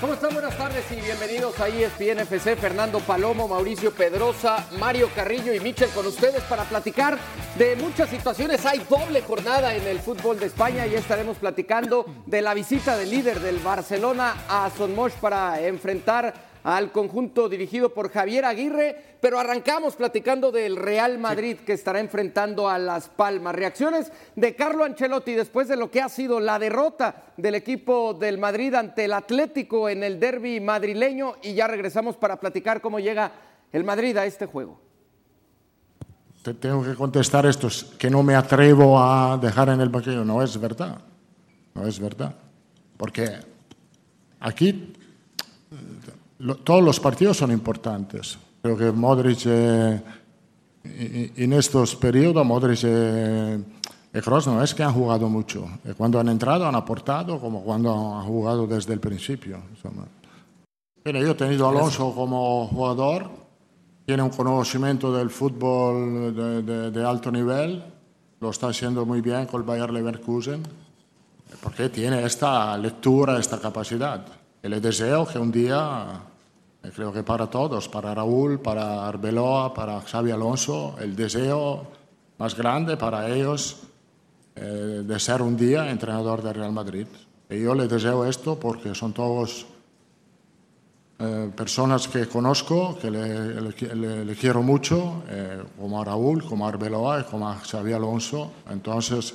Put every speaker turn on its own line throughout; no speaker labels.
¿Cómo están? Buenas tardes y bienvenidos a ESPN FC. Fernando Palomo, Mauricio Pedrosa, Mario Carrillo y Michel con ustedes para platicar de muchas situaciones. Hay doble jornada en el fútbol de España y estaremos platicando de la visita del líder del Barcelona a Sonmosh para enfrentar al conjunto dirigido por Javier Aguirre, pero arrancamos platicando del Real Madrid que estará enfrentando a Las Palmas. Reacciones de Carlo Ancelotti después de lo que ha sido la derrota del equipo del Madrid ante el Atlético en el derby madrileño y ya regresamos para platicar cómo llega el Madrid a este juego.
Te tengo que contestar esto, que no me atrevo a dejar en el banquillo. No es verdad, no es verdad. Porque aquí todos los partidos son importantes. Creo que Modric eh, en estos periodos, Modric eh, y Kroos no es que han jugado mucho. Eh, cuando han entrado han aportado como cuando han jugado desde el principio. Pero yo he tenido a Alonso como jugador, tiene un conocimiento del fútbol de, de alto nivel, lo está haciendo muy bien con el Bayer Leverkusen, porque tiene esta lectura, esta capacidad. Y le deseo que un día creo que para todos, para Raúl, para Arbeloa, para Xavi Alonso, el deseo más grande para ellos eh, de ser un día entrenador de Real Madrid. Y yo le deseo esto porque son todos eh, personas que conozco, que le, quiero mucho, como a Raúl, como a Arbeloa y como a Xavi Alonso. Entonces,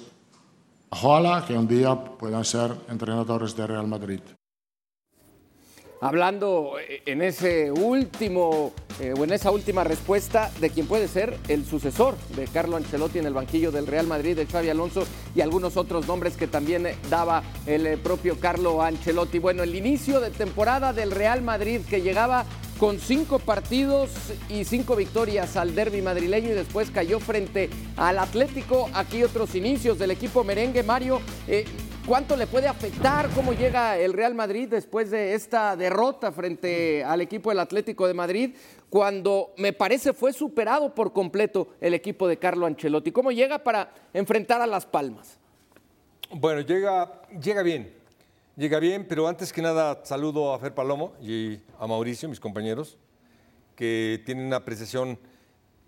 ojalá que un día puedan ser entrenadores de Real Madrid
hablando eh, en ese último eh, o en esa última respuesta de quien puede ser el sucesor de Carlo Ancelotti en el banquillo del Real Madrid, de Xavi Alonso y algunos otros nombres que también eh, daba el propio Carlo Ancelotti. Bueno, el inicio de temporada del Real Madrid que llegaba con cinco partidos y cinco victorias al derby madrileño y después cayó frente al Atlético. Aquí otros inicios del equipo merengue. Mario, ¿Cuánto le puede afectar cómo llega el Real Madrid después de esta derrota frente al equipo del Atlético de Madrid, cuando me parece fue superado por completo el equipo de Carlo Ancelotti? ¿Cómo llega para enfrentar a Las Palmas?
Bueno, llega, llega bien, llega bien, pero antes que nada saludo a Fer Palomo y a Mauricio, mis compañeros, que tienen una apreciación,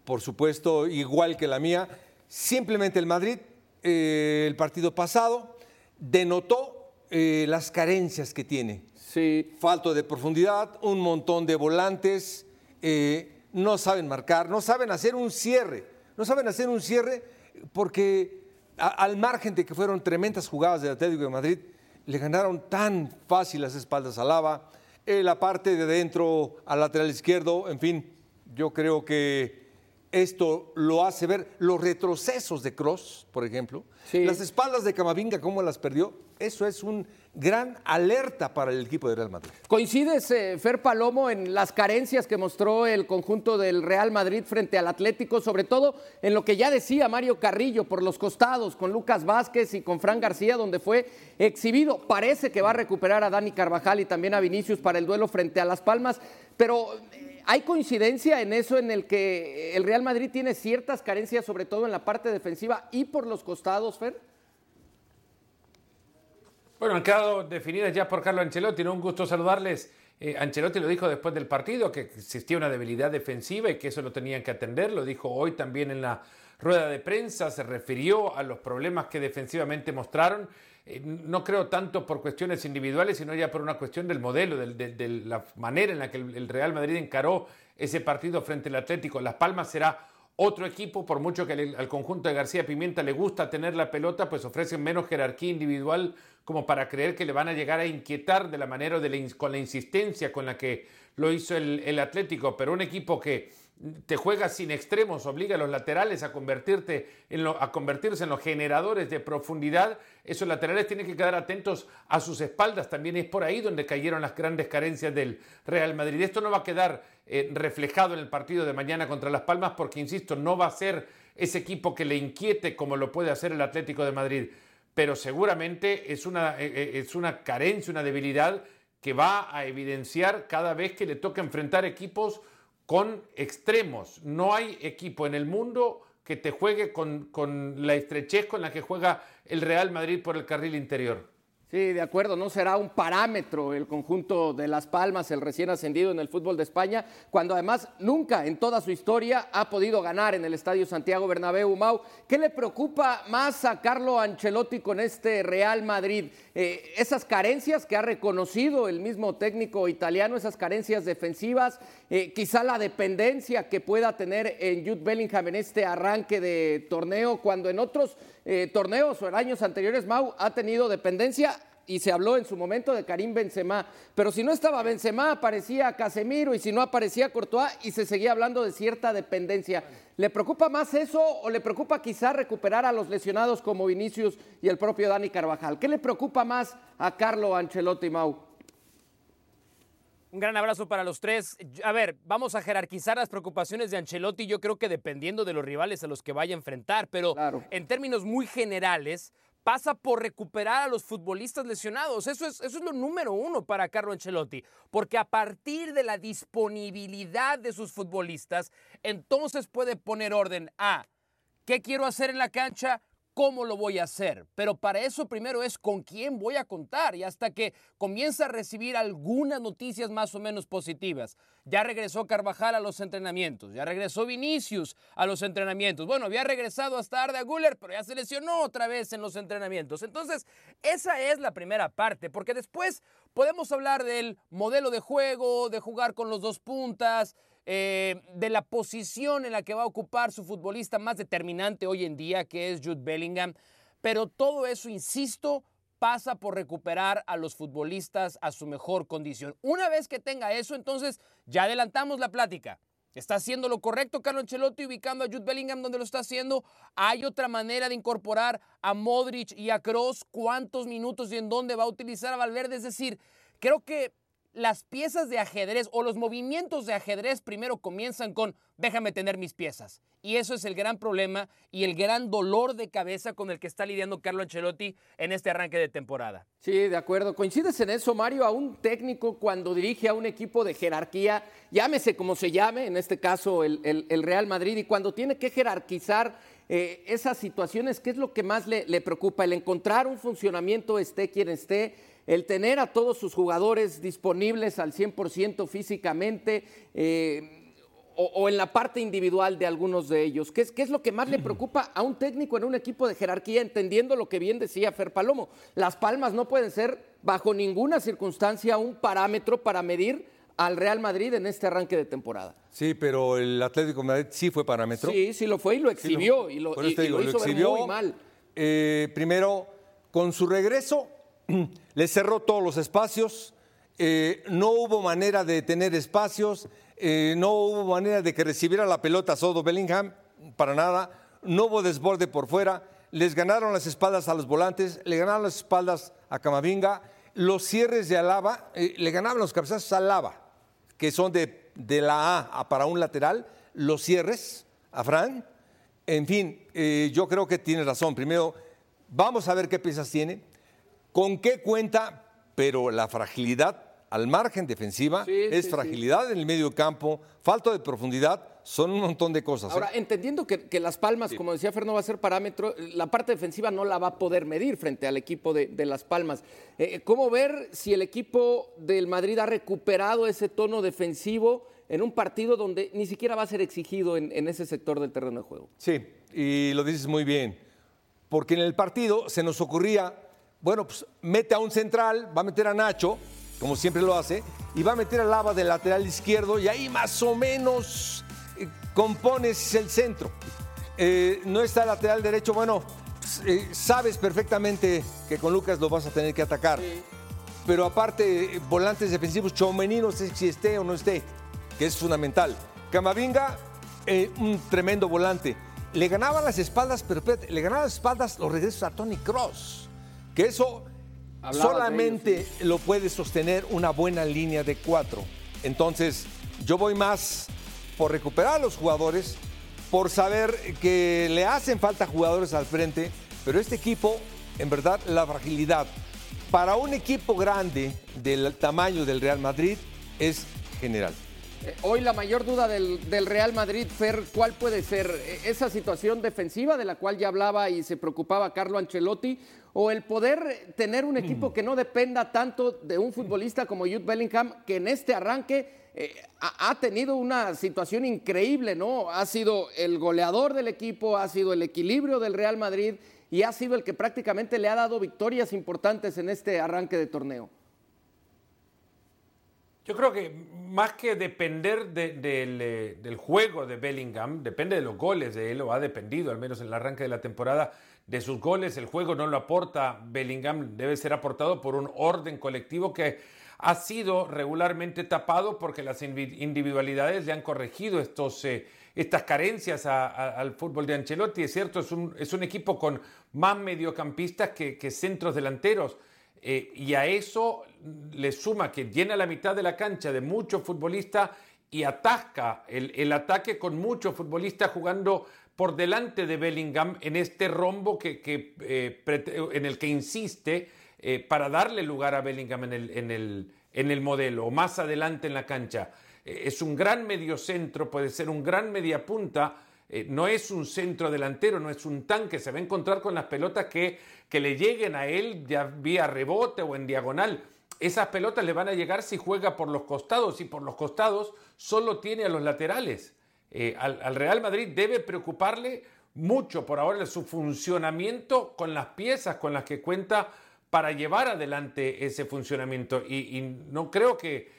por supuesto, igual que la mía. Simplemente el Madrid, eh, el partido pasado, denotó eh, las carencias que tiene.
Sí.
Falto de profundidad, un montón de volantes, eh, no saben marcar, no saben hacer un cierre, no saben hacer un cierre porque al margen de que fueron tremendas jugadas del Atlético de Madrid, le ganaron tan fácil las espaldas a Lava, eh, la parte de dentro al lateral izquierdo, en fin, yo creo que esto lo hace ver los retrocesos de Cross, por ejemplo, las espaldas de Camavinga, cómo las perdió. Eso es un gran alerta para el equipo de Real Madrid.
¿Coincides, eh, Fer Palomo, en las carencias que mostró el conjunto del Real Madrid frente al Atlético, sobre todo en lo que ya decía Mario Carrillo por los costados, con Lucas Vázquez y con Fran García, donde fue exhibido? Parece que va a recuperar a Dani Carvajal y también a Vinicius para el duelo frente a Las Palmas, pero ¿Hay coincidencia en eso en el que el Real Madrid tiene ciertas carencias, sobre todo en la parte defensiva y por los costados, Fer?
Bueno, han quedado definidas ya por Carlo Ancelotti. Un gusto saludarles. Eh, Ancelotti lo dijo después del partido, que existía una debilidad defensiva y que eso lo tenían que atender. Lo dijo hoy también en la rueda de prensa. Se refirió a los problemas que defensivamente mostraron. Eh, no creo tanto por cuestiones individuales, sino ya por una cuestión del modelo, de, la manera en la que el, Real Madrid encaró ese partido frente al Atlético. Las Palmas será otro equipo, por mucho que al conjunto de García Pimienta le gusta tener la pelota, pues ofrecen menos jerarquía individual como para creer que le van a llegar a inquietar de la manera, de con la insistencia con la que lo hizo el, el Atlético, pero un equipo que te juegas sin extremos, obliga a los laterales a, convertirte a convertirse en los generadores de profundidad. Esos laterales tienen que quedar atentos a sus espaldas. También es por ahí donde cayeron las grandes carencias del Real Madrid. Esto no va a quedar eh, reflejado en el partido de mañana contra Las Palmas porque, insisto, no va a ser ese equipo que le inquiete como lo puede hacer el Atlético de Madrid. Pero seguramente es una, eh, eh, es una carencia, una debilidad que va a evidenciar cada vez que le toca enfrentar equipos con extremos. No hay equipo en el mundo que te juegue con, la estrechez con la que juega el Real Madrid por el carril interior.
Sí, de acuerdo, no será un parámetro el conjunto de Las Palmas, el recién ascendido en el fútbol de España, cuando además nunca en toda su historia ha podido ganar en el Estadio Santiago Bernabéu. Mau, ¿qué le preocupa más a Carlo Ancelotti con este Real Madrid? Eh, esas carencias que ha reconocido el mismo técnico italiano, esas carencias defensivas, eh, quizá la dependencia que pueda tener en Jude Bellingham en este arranque de torneo, cuando en otros eh, torneos o en años anteriores Mau ha tenido dependencia y se habló en su momento de Karim Benzema, pero si no estaba Benzema aparecía Casemiro y si no aparecía Courtois y se seguía hablando de cierta dependencia. ¿Le preocupa más eso o le preocupa quizá recuperar a los lesionados como Vinicius y el propio Dani Carvajal? ¿Qué le preocupa más a Carlo Ancelotti Mau?
Un gran abrazo para los tres. A ver, vamos a jerarquizar las preocupaciones de Ancelotti, yo creo que dependiendo de los rivales a los que vaya a enfrentar, pero en términos muy generales, pasa por recuperar a los futbolistas lesionados. Eso es, eso es lo número uno para Carlo Ancelotti, porque a partir de la disponibilidad de sus futbolistas, entonces puede poner orden a qué quiero hacer en la cancha, cómo lo voy a hacer. Pero para eso primero es con quién voy a contar y hasta que comienza a recibir algunas noticias más o menos positivas. Ya regresó Carvajal a los entrenamientos, ya regresó Vinicius a los entrenamientos. Bueno, había regresado hasta Arda Guller, pero ya se lesionó otra vez en los entrenamientos. Entonces, esa es la primera parte, porque después podemos hablar del modelo de juego, de jugar con los dos puntas, eh, de la posición en la que va a ocupar su futbolista más determinante hoy en día, que es Jude Bellingham. Pero todo eso, insisto, pasa por recuperar a los futbolistas a su mejor condición. Una vez que tenga eso, entonces ya adelantamos la plática. ¿Está haciendo lo correcto Carlo Ancelotti ubicando a Jude Bellingham donde lo está haciendo? ¿Hay otra manera de incorporar a Modric y a Kroos? ¿Cuántos minutos y en dónde va a utilizar a Valverde? Es decir, creo que las piezas de ajedrez o los movimientos de ajedrez primero comienzan con déjame tener mis piezas. Y eso es el gran problema y el gran dolor de cabeza con el que está lidiando Carlo Ancelotti en este arranque de temporada.
Sí, de acuerdo. ¿Coincides en eso, Mario? A un técnico cuando dirige a un equipo de jerarquía, llámese como se llame, en este caso el, Real Madrid, y cuando tiene que jerarquizar eh, esas situaciones, ¿qué es lo que más le, le preocupa? El encontrar un funcionamiento, esté quien esté el tener a todos sus jugadores disponibles al 100% físicamente eh, o, en la parte individual de algunos de ellos. ¿Qué es, ¿Qué es, lo que más le preocupa a un técnico en un equipo de jerarquía, entendiendo lo que bien decía Fer Palomo? Las palmas no pueden ser bajo ninguna circunstancia un parámetro para medir al Real Madrid en este arranque de temporada.
Sí, pero el Atlético de Madrid sí fue parámetro.
Sí, sí lo fue y lo exhibió. y lo, hizo muy mal.
Eh, primero, con su regreso le cerró todos los espacios, eh, no hubo manera de tener espacios, eh, no hubo manera de que recibiera la pelota Sodo Bellingham, para nada, no hubo desborde por fuera, les ganaron las espaldas a los volantes, le ganaron las espaldas a Camavinga, los cierres de Alaba, le ganaban los cabezazos a Alaba, que son de, de la A para un lateral, los cierres a Fran, en fin, yo creo que tiene razón. Primero, vamos a ver qué piezas tiene con qué cuenta, pero la fragilidad al margen defensiva es fragilidad en el medio campo, falta de profundidad, son un montón de cosas.
Ahora, ¿eh? entendiendo que, Las Palmas, como decía Fernando, va a ser parámetro, la parte defensiva no la va a poder medir frente al equipo de, Las Palmas. Eh, ¿Cómo ver si el equipo del Madrid ha recuperado ese tono defensivo en un partido donde ni siquiera va a ser exigido en, en ese sector del terreno de juego?
Sí, y lo dices muy bien, porque en el partido se nos ocurría bueno, pues mete a un central, va a meter a Nacho, como siempre lo hace, y va a meter a Lava del lateral izquierdo y ahí más o menos eh, compones el centro. Eh, no está lateral derecho, bueno, pues, eh, sabes perfectamente que con Lucas lo vas a tener que atacar. Pero aparte, volantes defensivos, Chomení no sé si esté o no esté, que es fundamental. Camavinga, un tremendo volante. Le ganaba las espaldas, pero le ganaba las espaldas los regresos a Tony Cross que eso solamente lo puede sostener una buena línea de cuatro. Entonces, yo voy más por recuperar a los jugadores, por saber que le hacen falta jugadores al frente, pero este equipo, en verdad, la fragilidad para un equipo grande del tamaño del Real Madrid es general.
Eh, hoy la mayor duda del, Real Madrid, Fer, ¿cuál puede ser? Eh, ¿Esa situación defensiva de la cual ya hablaba y se preocupaba Carlo Ancelotti? ¿O el poder tener un equipo que no dependa tanto de un futbolista como Jude Bellingham, que en este arranque eh, ha, tenido una situación increíble, ¿no? Ha sido el goleador del equipo, ha sido el equilibrio del Real Madrid y ha sido el que prácticamente le ha dado victorias importantes en este arranque de torneo.
Yo creo que más que depender eh, del juego de Bellingham, depende de los goles de él, o ha dependido, al menos en el arranque de la temporada, de sus goles. El juego no lo aporta Bellingham, debe ser aportado por un orden colectivo que ha sido regularmente tapado porque las individualidades le han corregido estos, eh, estas carencias al fútbol de Ancelotti. Es cierto, es un, es un equipo con más mediocampistas que, centros delanteros. Eh, y a eso le suma que llena la mitad de la cancha de muchos futbolistas y atasca el, el, ataque con muchos futbolistas jugando por delante de Bellingham en este rombo que eh, en el que insiste eh, para darle lugar a Bellingham en el, en el, en el modelo o más adelante en la cancha. es un gran mediocentro, puede ser un gran mediapunta, no es un centro delantero, no es un tanque, se va a encontrar con las pelotas que que le lleguen a él ya vía rebote o en diagonal. Esas pelotas le van a llegar si juega por los costados y por los costados solo tiene a los laterales. Eh, al, Real Madrid debe preocuparle mucho por ahora su funcionamiento con las piezas con las que cuenta para llevar adelante ese funcionamiento. Y, no creo que,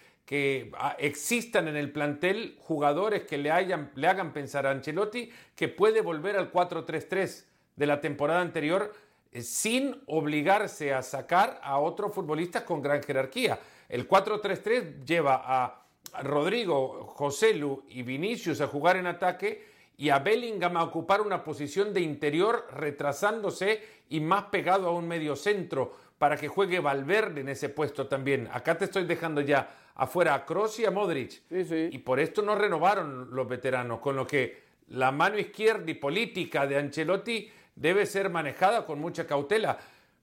ah, existan en el plantel jugadores que le, le hagan pensar a Ancelotti que puede volver al 4-3-3 de la temporada anterior eh, sin obligarse a sacar a otros futbolistas con gran jerarquía. El 4-3-3 lleva a Rodrigo, Joselu y Vinicius a jugar en ataque y a Bellingham a ocupar una posición de interior retrasándose y más pegado a un medio centro para que juegue Valverde en ese puesto también. Acá te estoy dejando ya afuera a Kroos y a Modric. Y por esto no renovaron los veteranos, con lo que la mano izquierda y política de Ancelotti debe ser manejada con mucha cautela,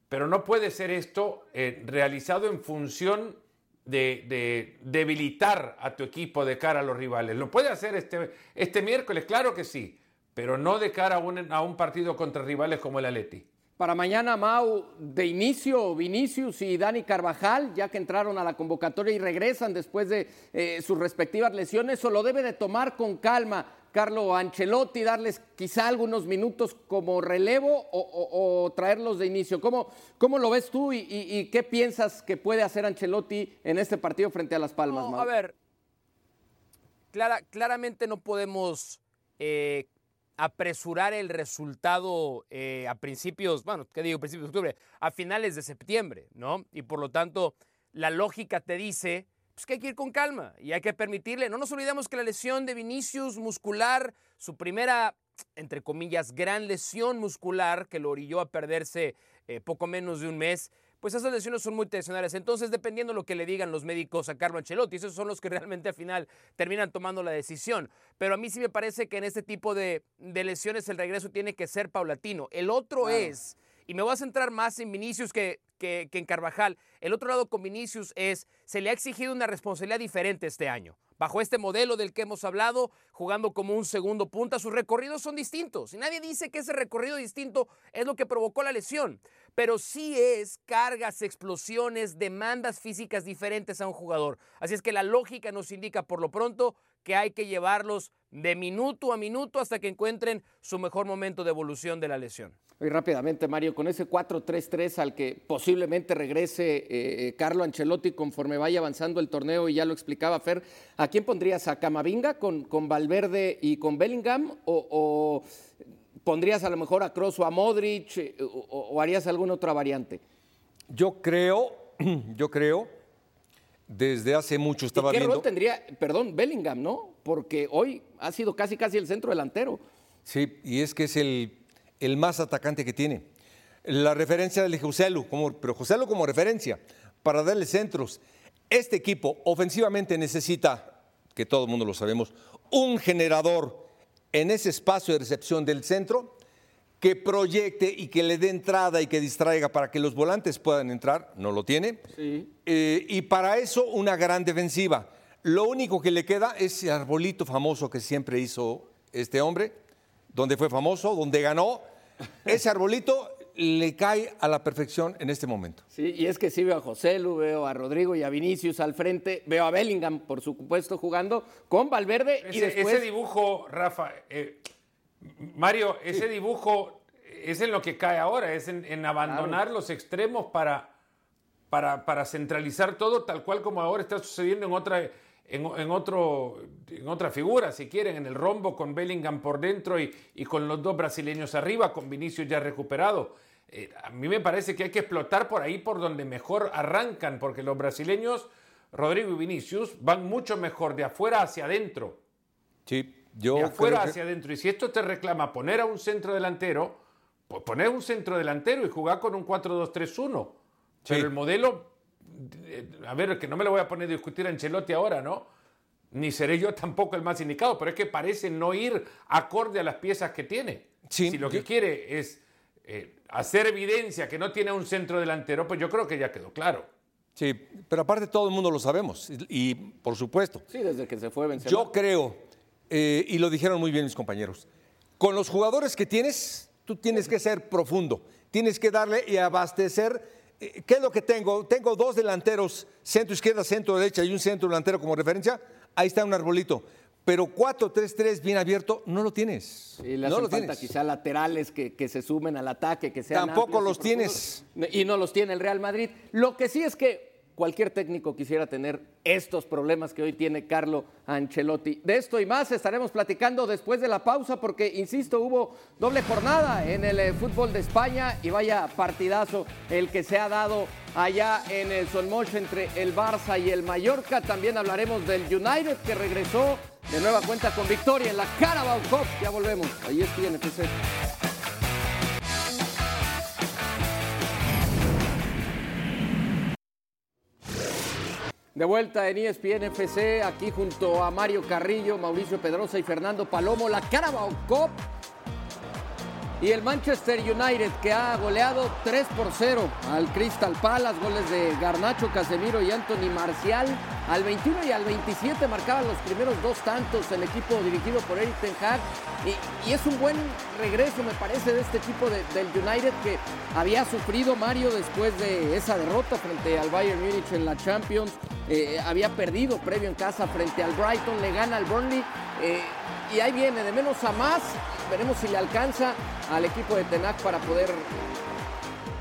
pero no puede ser esto eh, realizado en función de, debilitar a tu equipo de cara a los rivales. ¿Lo puede hacer este, este miércoles? Claro que sí, pero no de cara a un, a un partido contra rivales como el Atleti.
Para mañana, Mau, de inicio, Vinicius y Dani Carvajal, ya que entraron a la convocatoria y regresan después de eh, sus respectivas lesiones, o lo debe de tomar con calma Carlo Ancelotti, darles quizá algunos minutos como relevo o, traerlos de inicio. ¿Cómo, ¿Cómo, lo ves tú y, qué piensas que puede hacer Ancelotti en este partido frente a Las Palmas?
a ver, claramente no podemos eh, apresurar el resultado eh, a principios, bueno, ¿qué digo? Principios de octubre, a finales de septiembre, ¿no? Y por lo tanto, la lógica te dice pues que hay que ir con calma y hay que permitirle. No nos olvidemos que la lesión de Vinicius muscular, su primera, entre comillas, gran lesión muscular que lo orilló a perderse eh, poco menos de un mes, pues esas lesiones son muy tensionales. Entonces, dependiendo de lo que le digan los médicos a Carlo Ancelotti, esos son los que realmente al final terminan tomando la decisión. Pero a mí sí me parece que en este tipo de, lesiones el regreso tiene que ser paulatino. El otro es, y me voy a centrar más en Vinicius que que, en Carvajal. El otro lado con Vinicius es, se le ha exigido una responsabilidad diferente este año. Bajo este modelo del que hemos hablado, jugando como un segundo punta, sus recorridos son distintos. Y nadie dice que ese recorrido distinto es lo que provocó la lesión. Pero sí es cargas, explosiones, demandas físicas diferentes a un jugador. Así es que la lógica nos indica por lo pronto que hay que llevarlos de minuto a minuto hasta que encuentren su mejor momento de evolución de la lesión.
Y rápidamente, Mario, con ese 4-3-3 al que posiblemente regrese eh, eh, Carlo Ancelotti conforme vaya avanzando el torneo, y ya lo explicaba Fer, ¿a quién pondrías? ¿A Camavinga con, con Valverde y con Bellingham? ¿O, pondrías a lo mejor a Kroos o a Modric? Eh, o, harías alguna otra variante?
Yo creo, yo creo, desde hace mucho estaba
¿Y qué
viendo...
rol tendría, perdón, Bellingham, no? Porque hoy ha sido casi casi el centro delantero.
Sí, y es que es el el más atacante que tiene. La referencia de Joselu, como, pero Joselu como referencia para darle centros. Este equipo ofensivamente necesita, que todo el mundo lo sabemos, un generador en ese espacio de recepción del centro que proyecte y que le dé entrada y que distraiga para que los volantes puedan entrar, no lo tiene. Eh, y para eso una gran defensiva. Lo único que le queda es ese arbolito famoso que siempre hizo este hombre, donde fue famoso, donde ganó. Ese arbolito le cae a la perfección en este momento.
Sí, y es que sí veo a José Lu, veo a Rodrigo y a Vinicius al frente, veo a Bellingham, por supuesto, jugando con Valverde
ese,
y después...
Ese dibujo, Rafa, eh, Mario, ese dibujo es en lo que cae ahora, es en, abandonar los extremos para, para, para, centralizar todo tal cual como ahora está sucediendo en otra, en, otro, en otra figura, si quieren, en el rombo con Bellingham por dentro y, y con los dos brasileños arriba, con Vinicius ya recuperado. Eh, a mí me parece que hay que explotar por ahí por donde mejor arrancan, porque los brasileños, Rodrigo y Vinicius, van mucho mejor de afuera hacia adentro.
Sí, yo.
De afuera hacia adentro. Y si esto te reclama poner a un centro delantero, pues poner un centro delantero y jugar con un 4-2-3-1. Pero el modelo, eh, a ver, que no me lo voy a poner a discutir a Ancelotti ahora, ¿no? Ni seré yo tampoco el más indicado, pero es que parece no ir acorde a las piezas que tiene. si lo que quiere es eh, hacer evidencia que no tiene un centro delantero, pues yo creo que ya quedó claro.
Sí, pero aparte todo el mundo lo sabemos y, por supuesto.
Sí, desde que se fue
Benzema. Yo creo, eh, y lo dijeron muy bien mis compañeros, con los jugadores que tienes, tú tienes que ser profundo, tienes que darle y abastecer. Eh, ¿Qué es lo que tengo? Tengo dos delanteros, centro izquierda, centro derecha y un centro delantero como referencia. Ahí está un arbolito pero 4-3-3 bien abierto no lo tienes.
Y le no lo falta quizá laterales que, que, se sumen al ataque, que sean
Tampoco los tienes.
Y no los tiene el Real Madrid. Lo que sí es que cualquier técnico quisiera tener estos problemas que hoy tiene Carlo Ancelotti. De esto y más estaremos platicando después de la pausa porque, insisto, hubo doble jornada en el eh, fútbol de España y vaya partidazo el que se ha dado allá en el Solmoch entre el Barça y el Mallorca. También hablaremos del United que regresó de nueva cuenta con victoria en la Carabao Cup. Ya volvemos. Ahí es FC. De vuelta en ESPN FC, aquí junto a Mario Carrillo, Mauricio Pedrosa y Fernando Palomo, la Carabao Cup y el Manchester United que ha goleado 3 por 0 al Crystal Palace, goles de Garnacho, Casemiro y Anthony Marcial. Al 21 y al 27 marcaban los primeros dos tantos el equipo dirigido por Eric Ten Hag. Y, es un buen regreso, me parece, de este equipo del United que había sufrido Mario después de esa derrota frente al Bayern Múnich en la Champions. Eh, había perdido previo en casa frente al Brighton, le gana al Burnley. Eh, y ahí viene de menos a más. Veremos si le alcanza al equipo de Tenac para poder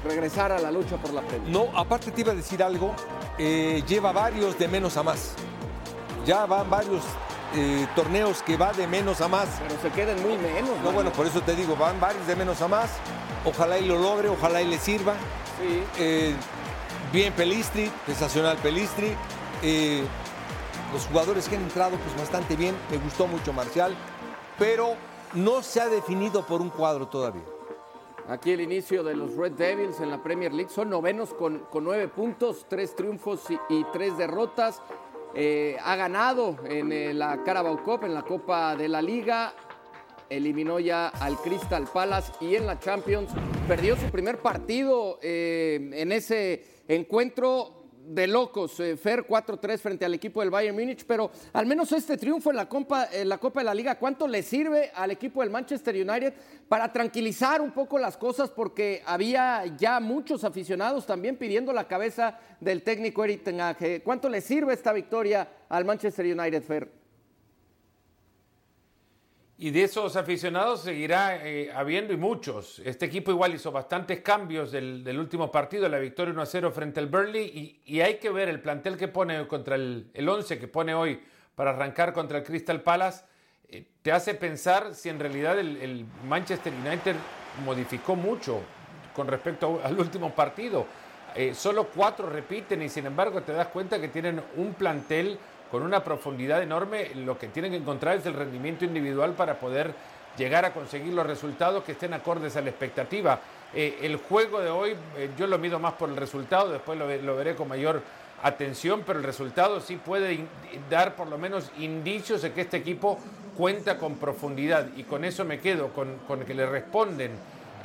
regresar a la lucha por la Premier.
No, aparte te iba a decir algo, eh, lleva varios de menos a más. Ya van varios eh, torneos que va de menos a más.
Pero se quedan muy menos.
No, bueno, por eso te digo, van varios de menos a más. Ojalá y lo logre, ojalá y le sirva.
Sí.
Eh, bien Pelistri, sensacional Pelistri los jugadores que han entrado pues bastante bien, me gustó mucho Marcial, pero no se ha definido por un cuadro todavía.
Aquí el inicio de los Red Devils en la Premier League son novenos con, nueve puntos, tres triunfos y, tres derrotas. Eh, ha ganado en eh, la Carabao Cup, en la Copa de la Liga. Eliminó ya al Crystal Palace y en la Champions perdió su primer partido eh, en ese encuentro de locos, eh, Fer 4-3 frente al equipo del Bayern Múnich, pero al menos este triunfo en la, Copa, en la Copa de la Liga, ¿cuánto le sirve al equipo del Manchester United para tranquilizar un poco las cosas? Porque había ya muchos aficionados también pidiendo la cabeza del técnico Eric Ten Hag. ¿Cuánto le sirve esta victoria al Manchester United, Fer?
Y de esos aficionados seguirá eh, habiendo y muchos. Este equipo igual hizo bastantes cambios del, último partido, la victoria 1-0 frente al Burnley. Y, hay que ver el plantel que pone contra el, el 11 que pone hoy para arrancar contra el Crystal Palace. Eh, te hace pensar si en realidad el, Manchester United modificó mucho con respecto al último partido. Eh, solo cuatro repiten y sin embargo te das cuenta que tienen un plantel con una profundidad enorme, lo que tienen que encontrar es el rendimiento individual para poder llegar a conseguir los resultados que estén acordes a la expectativa. Eh, el juego de hoy, eh, yo lo mido más por el resultado, después lo, veré con mayor atención, pero el resultado sí puede dar por lo menos indicios de que este equipo cuenta con profundidad y con eso me quedo, con, que le responden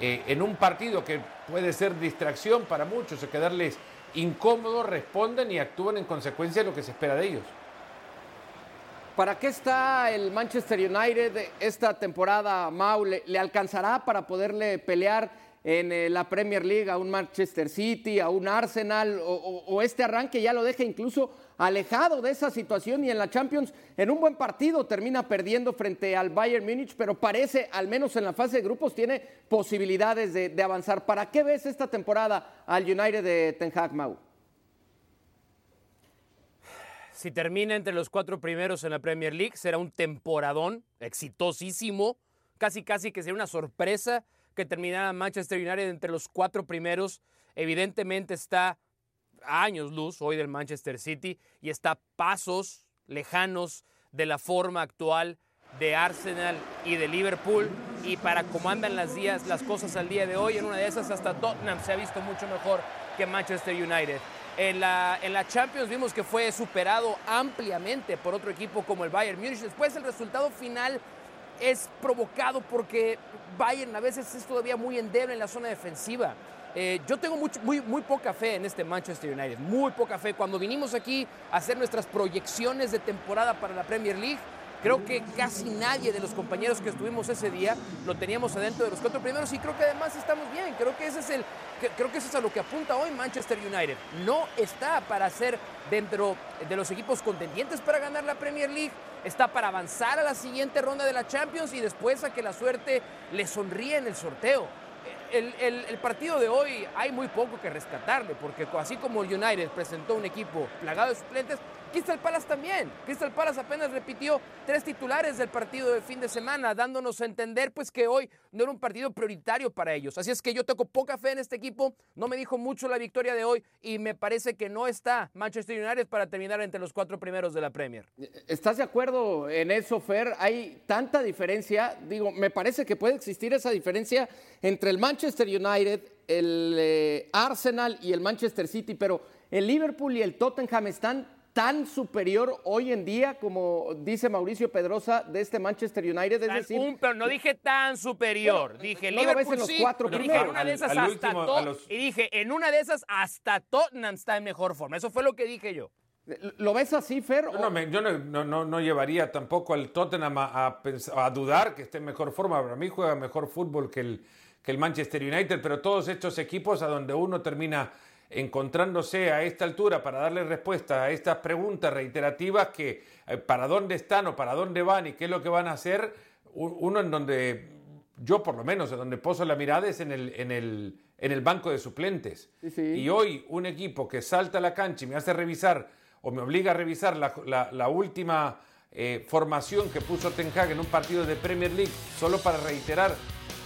eh, en un partido que puede ser distracción para muchos o quedarles incómodos, responden y actúan en consecuencia de lo que se espera de ellos.
¿Para qué está el Manchester United esta temporada, Mau? ¿Le, alcanzará para poderle pelear en eh, la Premier League a un Manchester City, a un Arsenal? O, este arranque ya lo deja incluso alejado de esa situación y en la Champions en un buen partido termina perdiendo frente al Bayern Múnich, pero parece, al menos en la fase de grupos, tiene posibilidades de, avanzar. ¿Para qué ves esta temporada al United de Ten Hag, Mau?
Si termina entre los cuatro primeros en la Premier League, será un temporadón exitosísimo. Casi, casi que sería una sorpresa que terminara Manchester United entre los cuatro primeros. Evidentemente está a años luz hoy del Manchester City y está a pasos lejanos de la forma actual de Arsenal y de Liverpool. Y para cómo andan las, días, las cosas al día de hoy, en una de esas hasta Tottenham se ha visto mucho mejor que Manchester United. En la, Champions vimos que fue superado ampliamente por otro equipo como el Bayern Múnich. Después el resultado final es provocado porque Bayern a veces es todavía muy endeble en la zona defensiva. Eh, yo tengo muy, muy poca fe en este Manchester United, muy poca fe. Cuando vinimos aquí a hacer nuestras proyecciones de temporada para la Premier League, Creo que casi nadie de los compañeros que estuvimos ese día lo teníamos adentro de los cuatro primeros y creo que además estamos bien. Creo que ese es el, creo que eso es a lo que apunta hoy Manchester United. No está para ser dentro de los equipos contendientes para ganar la Premier League, está para avanzar a la siguiente ronda de la Champions y después a que la suerte le sonríe en el sorteo. El, el, partido de hoy hay muy poco que rescatarle, porque así como el United presentó un equipo plagado de suplentes, Crystal Palace también. Crystal Palace apenas repitió tres titulares del partido de fin de semana, dándonos a entender pues que hoy no era un partido prioritario para ellos. Así es que yo tengo poca fe en este equipo. No me dijo mucho la victoria de hoy y me parece que no está Manchester United para terminar entre los cuatro primeros de la Premier.
¿Estás de acuerdo en eso, Fer? Hay tanta diferencia. Digo, me parece que puede existir esa diferencia entre el Manchester United, el eh, Arsenal y el Manchester City, pero el Liverpool y el Tottenham están tan superior hoy en día como dice Mauricio Pedrosa de este Manchester United. Es decir,
pero no dije tan superior, dije Liverpool en los cuatro primeros. Una de esas hasta Y dije, en una de esas hasta Tottenham está en mejor forma. Eso fue lo que dije yo.
¿Lo ves así, Fer?
No, yo no, no, llevaría tampoco al Tottenham a, a, dudar que esté en mejor forma. Para mí juega mejor fútbol que el, que el Manchester United, pero todos estos equipos a donde uno termina encontrándose a esta altura para darle respuesta a estas preguntas reiterativas que eh, para dónde están o para dónde van y qué es lo que van a hacer, uno en donde yo por lo menos en donde poso la mirada es en el, en el, en el banco de suplentes. Y hoy un equipo que salta a la cancha y me hace revisar o me obliga a revisar la, última eh, formación que puso Ten Hag en un partido de Premier League solo para reiterar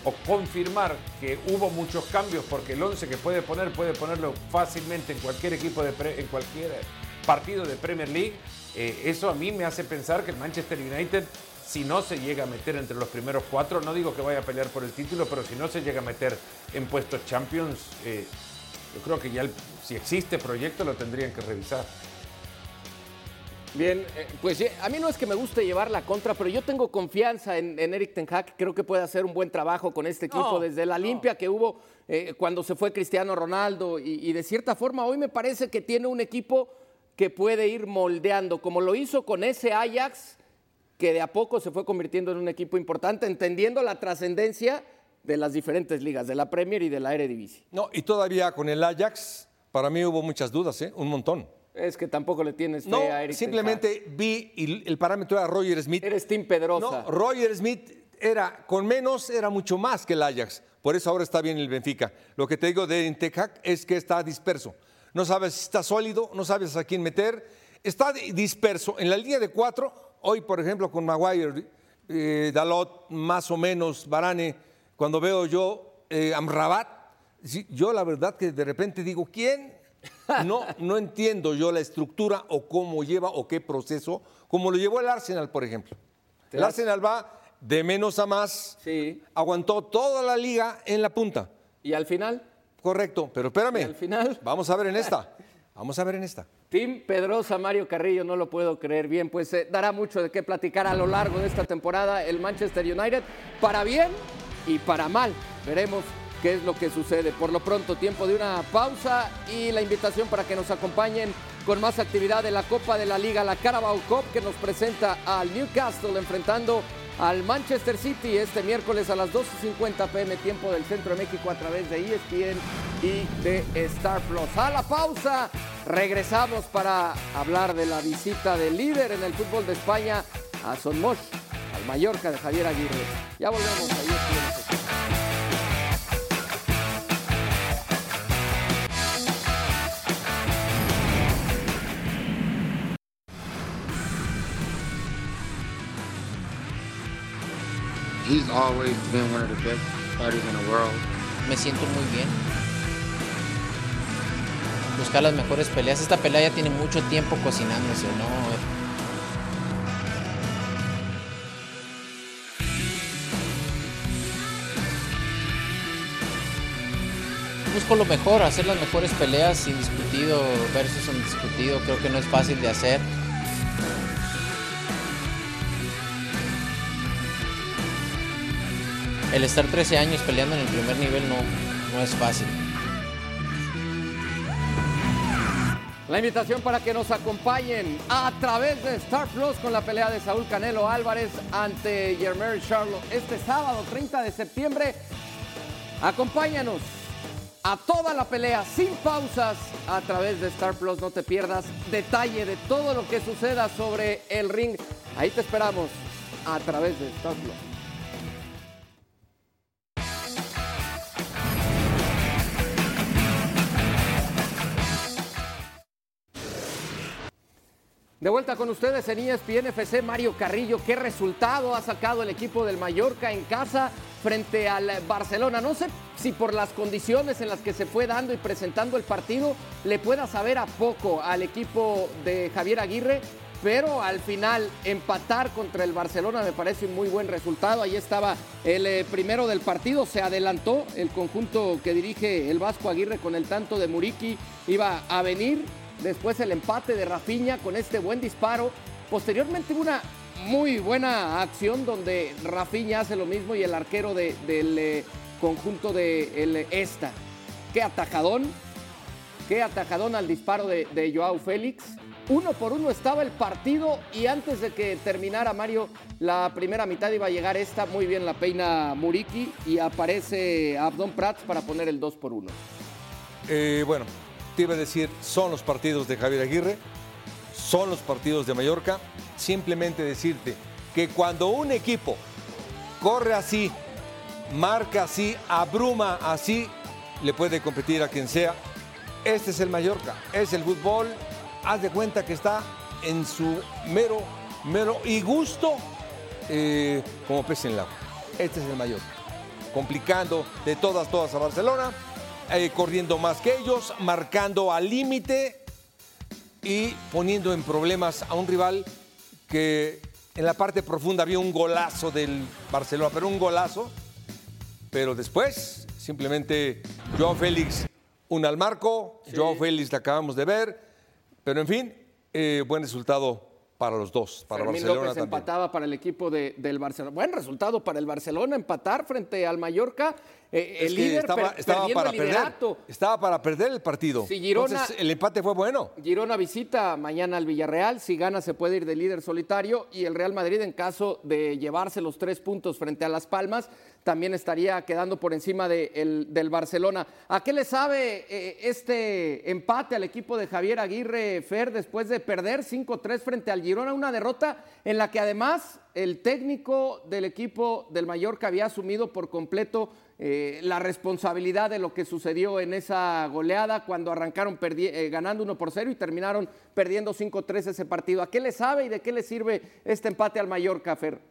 o confirmar que hubo muchos cambios porque el 11 que puede poner puede ponerlo fácilmente en cualquier equipo de en cualquier partido de Premier League, eh, eso a mí me hace pensar que el Manchester United si no se llega a meter entre los primeros cuatro, no digo que vaya a pelear por el título, pero si no se llega a meter en puestos Champions, eh, yo creo que ya si existe proyecto lo tendrían que revisar.
Bien, eh, pues a mí no es que me guste llevar la contra, pero yo tengo confianza en, Eric Ten Hag. Creo que puede hacer un buen trabajo con este equipo desde la limpia que hubo eh, cuando se fue Cristiano Ronaldo. Y, de cierta forma, hoy me parece que tiene un equipo que puede ir moldeando, como lo hizo con ese Ajax, que de a poco se fue convirtiendo en un equipo importante, entendiendo la trascendencia de las diferentes ligas, de la Premier y de la Eredivisie.
No, y todavía con el Ajax, para mí hubo muchas dudas, ¿eh? un montón.
Es que tampoco le tienes fe
no,
a Eric
simplemente vi y el parámetro era Roger Smith.
Eres Tim Pedrosa.
No, Roger Smith era, con menos, era mucho más que el Ajax. Por eso ahora está bien el Benfica. Lo que te digo de Intecac es que está disperso. No sabes si está sólido, no sabes a quién meter. Está disperso. En la línea de cuatro, hoy por ejemplo con Maguire, eh, Dalot, más o menos, Barane, cuando veo yo eh, Amrabat, yo la verdad que de repente digo, ¿quién no, no entiendo yo la estructura o cómo lleva o qué proceso, como lo llevó el Arsenal, por ejemplo. El Arsenal va de menos a más.
Sí.
Aguantó toda la liga en la punta.
¿Y al final?
Correcto, pero espérame.
al final?
Vamos a ver en esta. Vamos a ver en esta.
Tim Pedrosa, Mario Carrillo, no lo puedo creer bien, pues eh, dará mucho de qué platicar a lo largo de esta temporada el Manchester United, para bien y para mal. Veremos qué es lo que sucede. Por lo pronto, tiempo de una pausa y la invitación para que nos acompañen con más actividad de la Copa de la Liga, la Carabao Cup, que nos presenta al Newcastle enfrentando al Manchester City este miércoles a las 12.50 pm, tiempo del Centro de México a través de ESPN y de Star Plus. A la pausa, regresamos para hablar de la visita del líder en el fútbol de España a Son Mosh, al Mallorca de Javier Aguirre. Ya volvemos a ESPN.
He's always been one of the best fighters in the world.
Me siento muy bien. Buscar las mejores peleas. Esta pelea ya tiene mucho tiempo cocinándose, ¿no? Busco lo mejor, hacer las mejores peleas indiscutido versus indiscutido. Creo que no es fácil de hacer. El estar 13 años peleando en el primer nivel no, no es fácil.
La invitación para que nos acompañen a través de Star Plus con la pelea de Saúl Canelo Álvarez ante Germán Charlo este sábado 30 de septiembre. Acompáñanos a toda la pelea sin pausas a través de Star Plus. No te pierdas detalle de todo lo que suceda sobre el ring. Ahí te esperamos a través de Star Plus. De vuelta con ustedes en ESPN FC, Mario Carrillo. ¿Qué resultado ha sacado el equipo del Mallorca en casa frente al Barcelona? No sé si por las condiciones en las que se fue dando y presentando el partido le pueda saber a poco al equipo de Javier Aguirre, pero al final empatar contra el Barcelona me parece un muy buen resultado. Ahí estaba el eh, primero del partido, se adelantó el conjunto que dirige el Vasco Aguirre con el tanto de Muriqui, iba a venir Después el empate de Rafiña con este buen disparo. Posteriormente una muy buena acción donde Rafiña hace lo mismo y el arquero del eh, conjunto de Esta. Qué atajadón, qué atajadón al disparo de, de Joao Félix. Uno por uno estaba el partido y antes de que terminara Mario la primera mitad iba a llegar esta, muy bien la peina Muriki y aparece Abdón Prats para poner el 2 por 1.
Eh, bueno, te iba a decir, son los partidos de Javier Aguirre, son los partidos de Mallorca. Simplemente decirte que cuando un equipo corre así, marca así, abruma así, le puede competir a quien sea. Este es el Mallorca, es el fútbol. Haz de cuenta que está en su mero, mero y gusto eh, como pez en el agua. Este es el Mallorca. Complicando de todas, todas a Barcelona eh, corriendo más que ellos, marcando al límite y poniendo en problemas a un rival que en la parte profunda había un golazo del Barcelona, pero un golazo. Pero después, simplemente Joao Félix, un al marco, Joao Félix la acabamos de ver, pero en fin, eh, buen resultado para los dos, para
Fermín
Barcelona
López
también.
empataba para el equipo de- del Barcelona. Buen resultado para el Barcelona, empatar frente al Mallorca. Eh, el líder
estaba,
per-
estaba
perdiendo
para
el
perder. Estaba para perder el partido.
Si Girona-
Entonces, el empate fue bueno.
Girona visita mañana al Villarreal. Si gana, se puede ir de líder solitario. Y el Real Madrid, en caso de llevarse los tres puntos frente a Las Palmas, también estaría quedando por encima de el- del Barcelona. ¿A qué le sabe eh, este empate al equipo de Javier Aguirre Fer después de perder 5-3 frente al Girona? Una derrota en la que además el técnico del equipo del Mallorca había asumido por completo eh, la responsabilidad de lo que sucedió en esa goleada cuando arrancaron eh, ganando 1 por 0 y terminaron perdiendo 5-3 ese partido. ¿A qué le sabe y de qué le sirve este empate al Mallorca, Fer?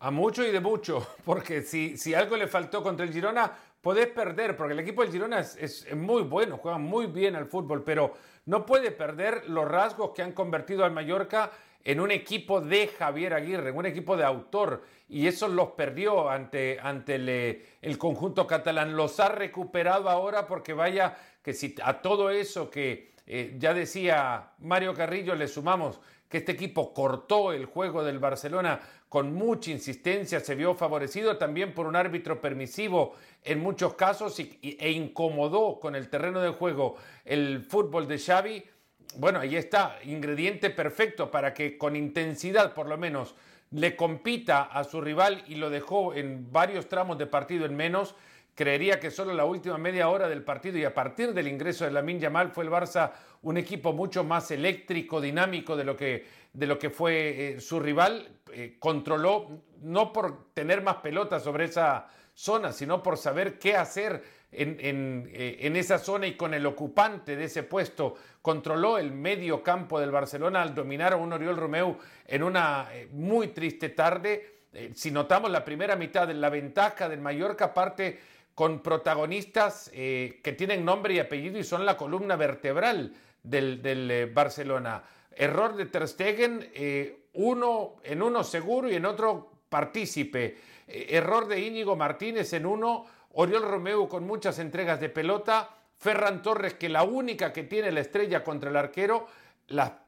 A mucho y de mucho, porque si, si algo le faltó contra el Girona, podés perder, porque el equipo del Girona es, muy bueno, juega muy bien al fútbol, pero no puede perder los rasgos que han convertido al Mallorca en un equipo de Javier Aguirre, en un equipo de autor, y eso los perdió ante, ante el, eh, el conjunto catalán. Los ha recuperado ahora porque vaya que si a todo eso que eh, ya decía Mario Carrillo le sumamos que este equipo cortó el juego del Barcelona con mucha insistencia, se vio favorecido también por un árbitro permisivo en muchos casos e incomodó con el terreno de juego el fútbol de Xavi. Bueno, ahí está, ingrediente perfecto para que con intensidad por lo menos le compita a su rival y lo dejó en varios tramos de partido en menos Creería que solo la última media hora del partido y a partir del ingreso de Lamin Yamal fue el Barça un equipo mucho más eléctrico, dinámico de lo que, de lo que fue eh, su rival. Eh, controló, no por tener más pelotas sobre esa zona, sino por saber qué hacer en, eh, en, esa zona y con el ocupante de ese puesto. Controló el medio campo del Barcelona al dominar a un Oriol Romeu en una muy triste tarde. si notamos la primera mitad la ventaja del Mallorca, parte con protagonistas eh, que tienen nombre y apellido y son la columna vertebral del, eh, Barcelona. Error de Ter Stegen, eh, uno en uno seguro y en otro partícipe. error de Íñigo Martínez en uno, Oriol Romeu con muchas entregas de pelota, Ferran Torres que la única que tiene la estrella contra el arquero, la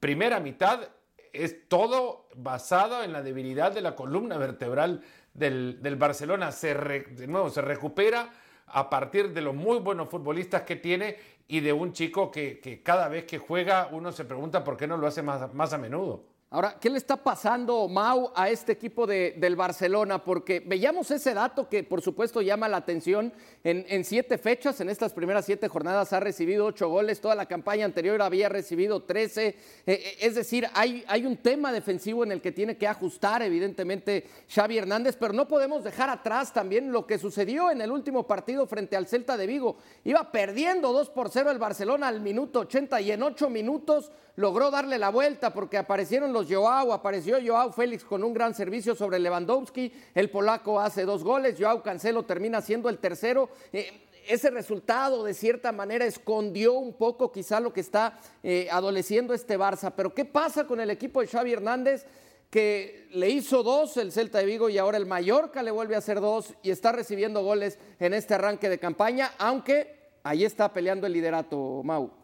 primera mitad es todo basado en la debilidad de la columna vertebral del, Barcelona se de nuevo se recupera a partir de los muy buenos futbolistas que tiene y de un chico que, cada vez que juega uno se pregunta por qué no lo hace más, más a menudo.
Ahora, ¿qué le está pasando, Mau, a este equipo de, del Barcelona? Porque veíamos ese dato que, por supuesto, llama la atención. En, siete fechas, en estas primeras siete jornadas, ha recibido ocho goles. Toda la campaña anterior había recibido trece. Eh, eh, es decir, hay, hay un tema defensivo en el que tiene que ajustar, evidentemente, Xavi Hernández. Pero no podemos dejar atrás también lo que sucedió en el último partido frente al Celta de Vigo. Iba perdiendo 2 por 0 el Barcelona al minuto 80 y en ocho minutos logró darle la vuelta porque aparecieron los Joao, apareció Joao Félix con un gran servicio sobre Lewandowski, el polaco hace dos goles, Joao Cancelo termina siendo el tercero. Eh, ese resultado de cierta manera escondió un poco quizá lo que está eh, adoleciendo este Barça. Pero ¿qué pasa con el equipo de Xavi Hernández? que le hizo dos el Celta de Vigo y ahora el Mallorca le vuelve a hacer dos y está recibiendo goles en este arranque de campaña, aunque ahí está peleando el liderato, Mau.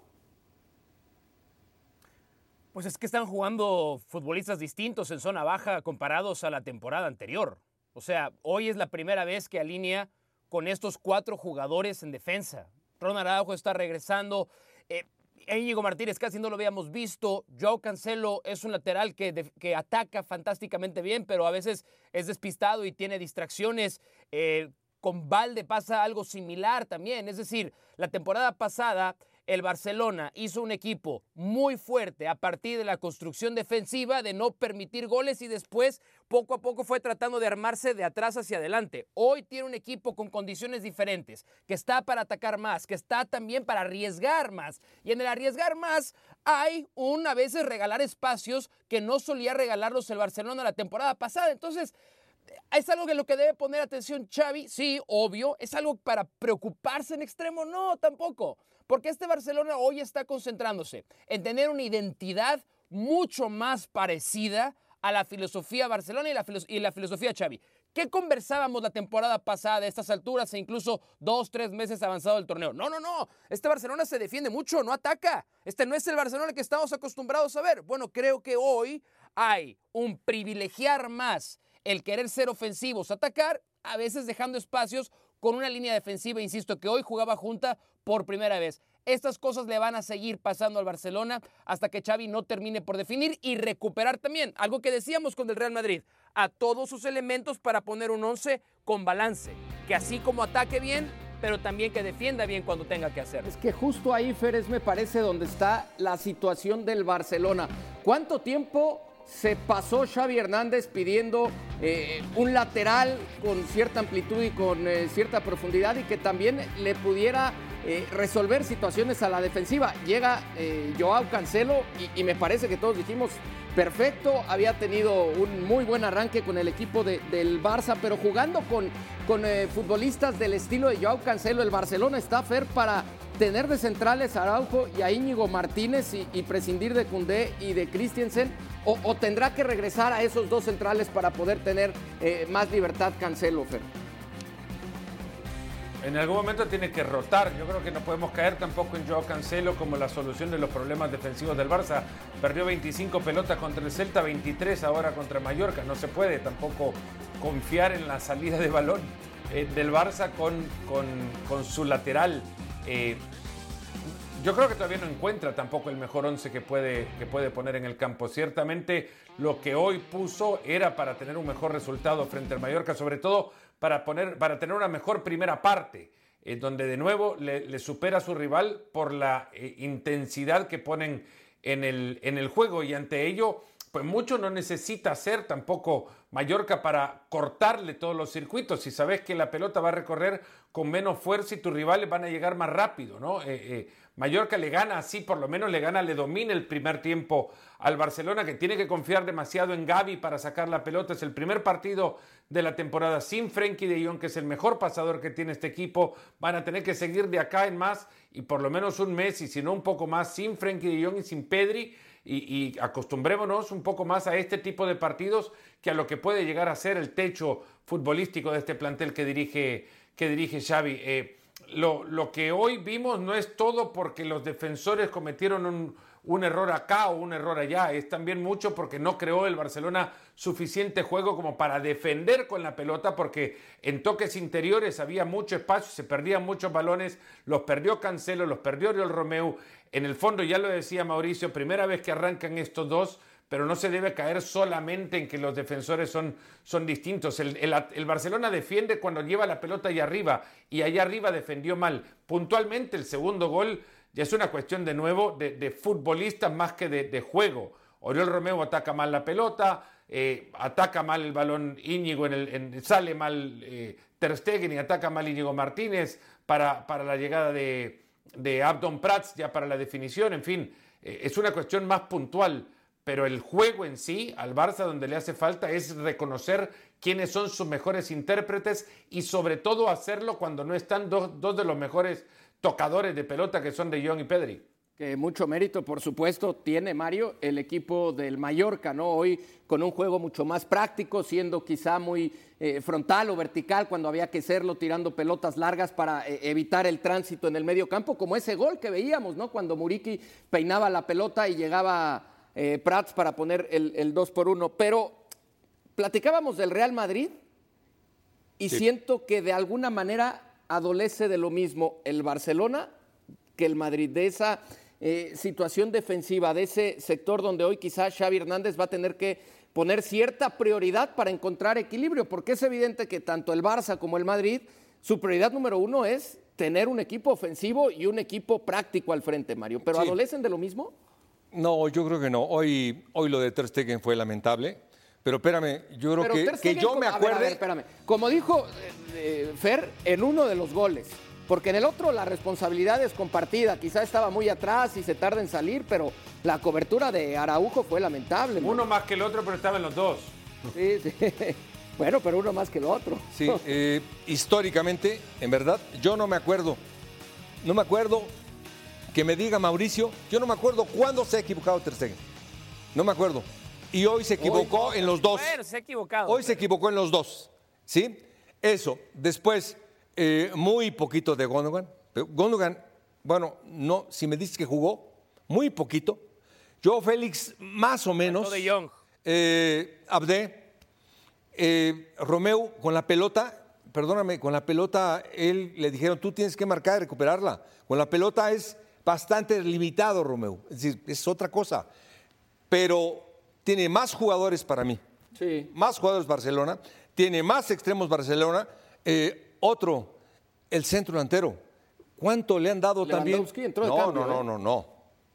Pues es que están jugando futbolistas distintos en zona baja comparados a la temporada anterior. O sea, hoy es la primera vez que alinea con estos cuatro jugadores en defensa. Ron Araujo está regresando. Eh, Íñigo Martínez casi no lo habíamos visto. Joao Cancelo es un lateral que, que, ataca fantásticamente bien, pero a veces es despistado y tiene distracciones. Eh, con Valde pasa algo similar también. Es decir, la temporada pasada el Barcelona hizo un equipo muy fuerte a partir de la construcción defensiva, de no permitir goles y después poco a poco fue tratando de armarse de atrás hacia adelante. Hoy tiene un equipo con condiciones diferentes, que está para atacar más, que está también para arriesgar más. Y en el arriesgar más hay un a veces regalar espacios que no solía regalarlos el Barcelona la temporada pasada. Entonces, ¿Es algo que lo que debe poner atención Xavi? Sí, obvio. ¿Es algo para preocuparse en extremo? No, tampoco. Porque este Barcelona hoy está concentrándose en tener una identidad mucho más parecida a la filosofía Barcelona y la, y la filosofía Xavi. ¿Qué conversábamos la temporada pasada de estas alturas e incluso dos, tres meses avanzado el torneo? No, no, no. Este Barcelona se defiende mucho, no ataca. Este no es el Barcelona que estamos acostumbrados a ver. Bueno, creo que hoy hay un privilegiar más el querer ser ofensivos, atacar, a veces dejando espacios con una línea defensiva, insisto, que hoy jugaba junta por primera vez. Estas cosas le van a seguir pasando al Barcelona hasta que Xavi no termine por definir y recuperar también, algo que decíamos con el Real Madrid, a todos sus elementos para poner un 11 con balance, que así como ataque bien, pero también que defienda bien cuando tenga que hacerlo.
Es que justo ahí, Férez, me parece donde está la situación del Barcelona. ¿Cuánto tiempo se pasó Xavi Hernández pidiendo eh, un lateral con cierta amplitud y con eh, cierta profundidad y que también le pudiera eh, resolver situaciones a la defensiva. Llega Joao Cancelo y, me parece que todos dijimos perfecto, había tenido un muy buen arranque con el equipo del Barça, pero jugando con, con futbolistas del estilo de Joao Cancelo, el Barcelona está fer para tener de centrales a Araujo y a Íñigo Martínez y, prescindir de Cundé y de Christiansen o, tendrá que regresar a esos dos centrales para poder tener eh, más libertad Cancelo, Fer?
En algún momento tiene que rotar. Yo creo que no podemos caer tampoco en Joao Cancelo como la solución de los problemas defensivos del Barça. Perdió 25 pelotas contra el Celta, 23 ahora contra Mallorca. No se puede tampoco confiar en la salida de balón eh, del Barça con, con, su lateral. Eh, yo creo que todavía no encuentra tampoco el mejor once que puede, que puede poner en el campo. Ciertamente lo que hoy puso era para tener un mejor resultado frente al Mallorca, sobre todo para, poner, para tener una mejor primera parte, en donde de nuevo le, supera a su rival por la eh, intensidad que ponen en el, en el juego y ante ello, pues mucho no necesita hacer tampoco Mallorca para cortarle todos los circuitos. Si sabes que la pelota va a recorrer con menos fuerza y tus rivales van a llegar más rápido, ¿no? Eh, eh, Mallorca le gana así, por lo menos le gana, le domina el primer tiempo al Barcelona, que tiene que confiar demasiado en Gaby para sacar la pelota. Es el primer partido de la temporada sin Frenkie de Jong, que es el mejor pasador que tiene este equipo. Van a tener que seguir de acá en más y por lo menos un mes, y si no un poco más, sin Frenkie de Jong y sin Pedri. Y, y, acostumbrémonos un poco más a este tipo de partidos que a lo que puede llegar a ser el techo futbolístico de este plantel que dirige, que dirige Xavi. Eh, lo, que hoy vimos no es todo porque los defensores cometieron un, un, error acá o un error allá, es también mucho porque no creó el Barcelona suficiente juego como para defender con la pelota, porque en toques interiores había mucho espacio, se perdían muchos balones, los perdió Cancelo, los perdió Oriol Romeu. En el fondo, ya lo decía Mauricio, primera vez que arrancan estos dos, pero no se debe caer solamente en que los defensores son, son distintos. El, el, Barcelona defiende cuando lleva la pelota allá arriba y allá arriba defendió mal. Puntualmente el segundo gol ya es una cuestión de nuevo de, de futbolistas más que de, juego. Oriol Romeo ataca mal la pelota, eh, ataca mal el balón Íñigo, en el, sale mal eh, Ter Stegen y ataca mal Íñigo Martínez para, para la llegada de, de Abdon Prats, ya para la definición, en fin, eh, es una cuestión más puntual pero el juego en sí, al Barça donde le hace falta es reconocer quiénes son sus mejores intérpretes y sobre todo hacerlo cuando no están dos, de los mejores tocadores de pelota que son De Jong y Pedri.
Que mucho mérito, por supuesto, tiene Mario el equipo del Mallorca, ¿no? Hoy con un juego mucho más práctico, siendo quizá muy eh, frontal o vertical cuando había que serlo, tirando pelotas largas para eh, evitar el tránsito en el medio campo, como ese gol que veíamos, ¿no? Cuando Muriqui peinaba la pelota y llegaba eh, Prats para poner el, 2 por 1. Pero platicábamos del Real Madrid y siento que de alguna manera adolece de lo mismo el Barcelona que el Madrid, de esa eh, situación defensiva, de ese sector donde hoy quizás Xavi Hernández va a tener que poner cierta prioridad para encontrar equilibrio, porque es evidente que tanto el Barça como el Madrid, su prioridad número uno es tener un equipo ofensivo y un equipo práctico al frente, Mario. ¿Pero adolecen de lo mismo?
No, yo creo que no. Hoy, hoy lo de Ter Stegen fue lamentable. Pero espérame, yo creo que, que, yo me acuerde.
espérame. Como dijo eh, eh, Fer, en uno de los goles. Porque en el otro la responsabilidad es compartida. Quizá estaba muy atrás y se tarda en salir, pero la cobertura de Araujo fue lamentable.
Uno más que el otro, pero estaban los dos.
Sí, sí. Bueno, pero uno más que el otro.
Sí, eh, históricamente, en verdad, yo no me acuerdo. No me acuerdo que me diga Mauricio, yo no me acuerdo cuándo se ha equivocado Ter Stegen. No me acuerdo. Y hoy se equivocó en los dos.
Bueno, se ha equivocado.
Hoy se equivocó en los dos. ¿Sí? Eso. Después, eh, muy poquito de Gondogan. Gondogan, bueno, no, si me dices que jugó, muy poquito. Yo, Félix, más o menos.
De Young.
Eh, Abde, eh, Romeo con la pelota, perdóname, con la pelota, él le dijeron, tú tienes que marcar y recuperarla. Con la pelota es bastante limitado, Romeo. Es decir, es otra cosa. Pero tiene más jugadores para mí.
Sí.
Más jugadores Barcelona. Tiene más extremos Barcelona. Eh, otro, el centro delantero. ¿Cuánto le han dado también?
no,
no, no, no, no.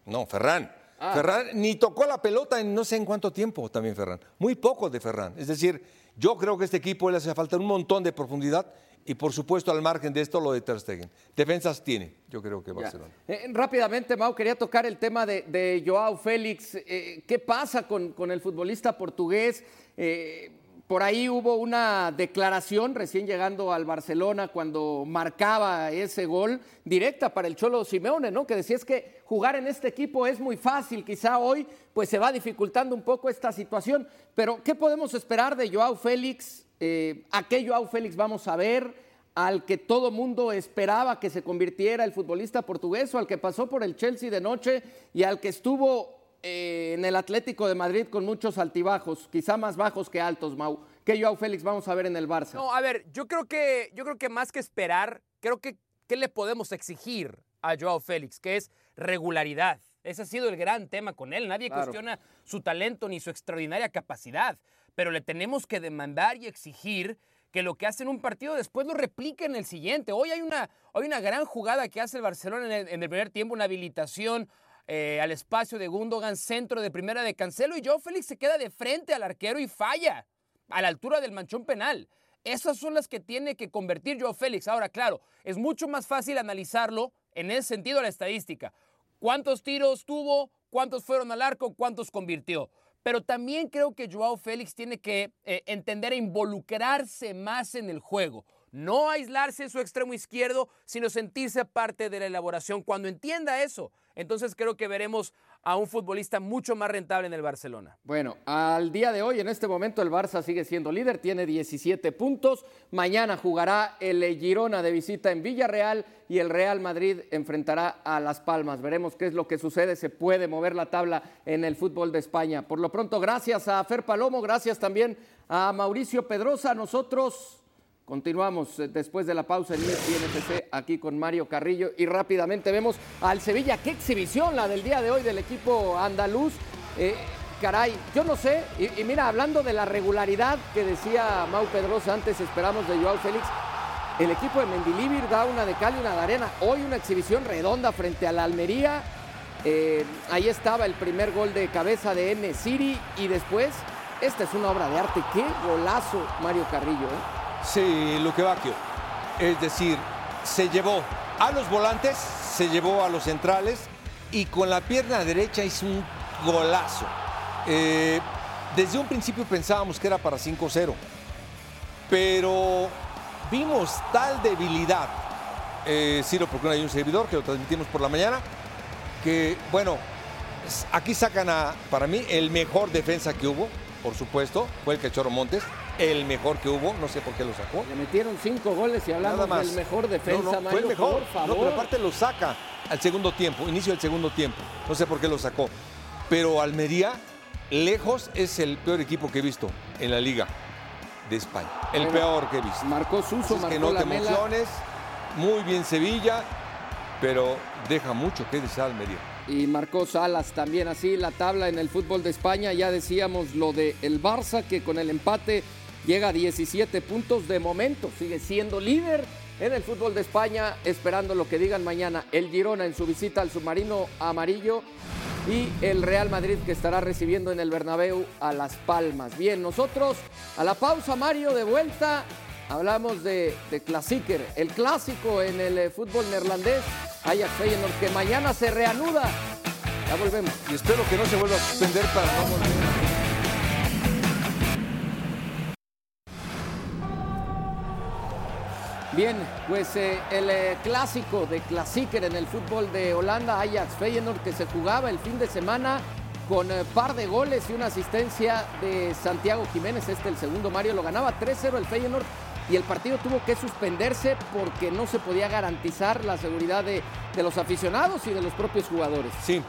No, Ferran. Ah. Ferran ni tocó la pelota en no sé en cuánto tiempo también Ferran. Muy poco de Ferran. Es decir, yo creo que a este equipo le hace falta un montón de profundidad y por supuesto, al margen de esto, lo de Ter Stegen. Defensas tiene, yo creo que Barcelona.
Eh, rápidamente, Mau, quería tocar el tema de, Joao Félix. Eh, ¿Qué pasa con, con, el futbolista portugués? Eh, por ahí hubo una declaración recién llegando al Barcelona cuando marcaba ese gol directa para el Cholo Simeone, ¿no? Que decía es que jugar en este equipo es muy fácil, quizá hoy pues se va dificultando un poco esta situación, pero ¿qué podemos esperar de Joao Félix? Eh, ¿A qué Joao Félix vamos a ver? al que todo mundo esperaba que se convirtiera el futbolista portugués o al que pasó por el Chelsea de noche y al que estuvo eh, en el Atlético de Madrid con muchos altibajos, quizá más bajos que altos, Mau. Que Joao Félix vamos a ver en el Barça.
No, a ver, yo creo que, yo creo que más que esperar, creo que ¿qué le podemos exigir a Joao Félix? Que es regularidad. Ese ha sido el gran tema con él. Nadie cuestiona su talento ni su extraordinaria capacidad, pero le tenemos que demandar y exigir que lo que hace en un partido después lo replique en el siguiente. Hoy hay una, hoy una gran jugada que hace el Barcelona en el, primer tiempo, una habilitación eh, al espacio de Gundogan, centro de primera de Cancelo, y Joe Félix se queda de frente al arquero y falla a la altura del manchón penal. Esas son las que tiene que convertir Joe Félix. Ahora, claro, es mucho más fácil analizarlo en ese sentido la estadística. ¿Cuántos tiros tuvo? ¿Cuántos fueron al arco? ¿Cuántos convirtió? Pero también creo que Joao Félix tiene que eh, entender e involucrarse más en el juego. No aislarse en su extremo izquierdo, sino sentirse parte de la elaboración. Cuando entienda eso, entonces creo que veremos a un futbolista mucho más rentable en el Barcelona.
Bueno, al día de hoy, en este momento, el Barça sigue siendo líder, tiene 17 puntos. Mañana jugará el Girona de visita en Villarreal y el Real Madrid enfrentará a Las Palmas. Veremos qué es lo que sucede. Se puede mover la tabla en el fútbol de España. Por lo pronto, gracias a Fer Palomo, gracias también a Mauricio Pedrosa. Nosotros Continuamos eh, después de la pausa en ESPN aquí con Mario Carrillo y rápidamente vemos al Sevilla. Qué exhibición la del día de hoy del equipo andaluz. Eh, caray, yo no sé. Y, mira, hablando de la regularidad que decía Mau Pedrosa antes, esperamos de Joao Félix. El equipo de Mendilíbir da una de cal y una de arena. Hoy una exhibición redonda frente a la Almería. Eh, ahí estaba el primer gol de cabeza de N. City y después, esta es una obra de arte. Qué golazo, Mario Carrillo.
Sí, Luque Bacchio. Es decir, se llevó a los volantes, se llevó a los centrales y con la pierna derecha hizo un golazo. Eh, desde un principio pensábamos que era para 5-0, pero vimos tal debilidad, eh, Ciro, porque no hay un servidor que lo transmitimos por la mañana, que bueno, aquí sacan a, para mí, el mejor defensa que hubo, por supuesto, fue el Cachorro Montes el mejor que hubo, no sé por qué lo sacó.
Le metieron cinco goles y hablamos del mejor defensa,
no, fue el mejor. No, pero aparte lo saca al segundo tiempo, inicio del segundo tiempo. No sé por qué lo sacó. Pero Almería, lejos, es el peor equipo que he visto en la liga de España. El peor que he visto.
Marcó Suso, marcó
que no te emociones. Muy bien Sevilla, pero deja mucho que desear Almería
y marcó Salas también así la tabla en el fútbol de España. Ya decíamos lo de el Barça que con el empate llega a 17 puntos de momento, sigue siendo líder en el fútbol de España, esperando lo que digan mañana el Girona en su visita al submarino amarillo y el Real Madrid que estará recibiendo en el Bernabéu a Las Palmas. Bien, nosotros a la pausa, Mario, de vuelta. Hablamos de, de el clásico en el eh, fútbol neerlandés, Ajax Feyenoord, que mañana se reanuda. Ya volvemos.
Y espero que no se vuelva a suspender para no volver.
Bien, pues eh, el eh, clásico de Klassieker en el fútbol de Holanda, Ajax Feyenoord, que se jugaba el fin de semana con eh, par de goles y una asistencia de Santiago Jiménez. Este, el segundo Mario, lo ganaba 3-0 el Feyenoord y el partido tuvo que suspenderse porque no se podía garantizar la seguridad de, de los aficionados y de los propios jugadores.
Sí,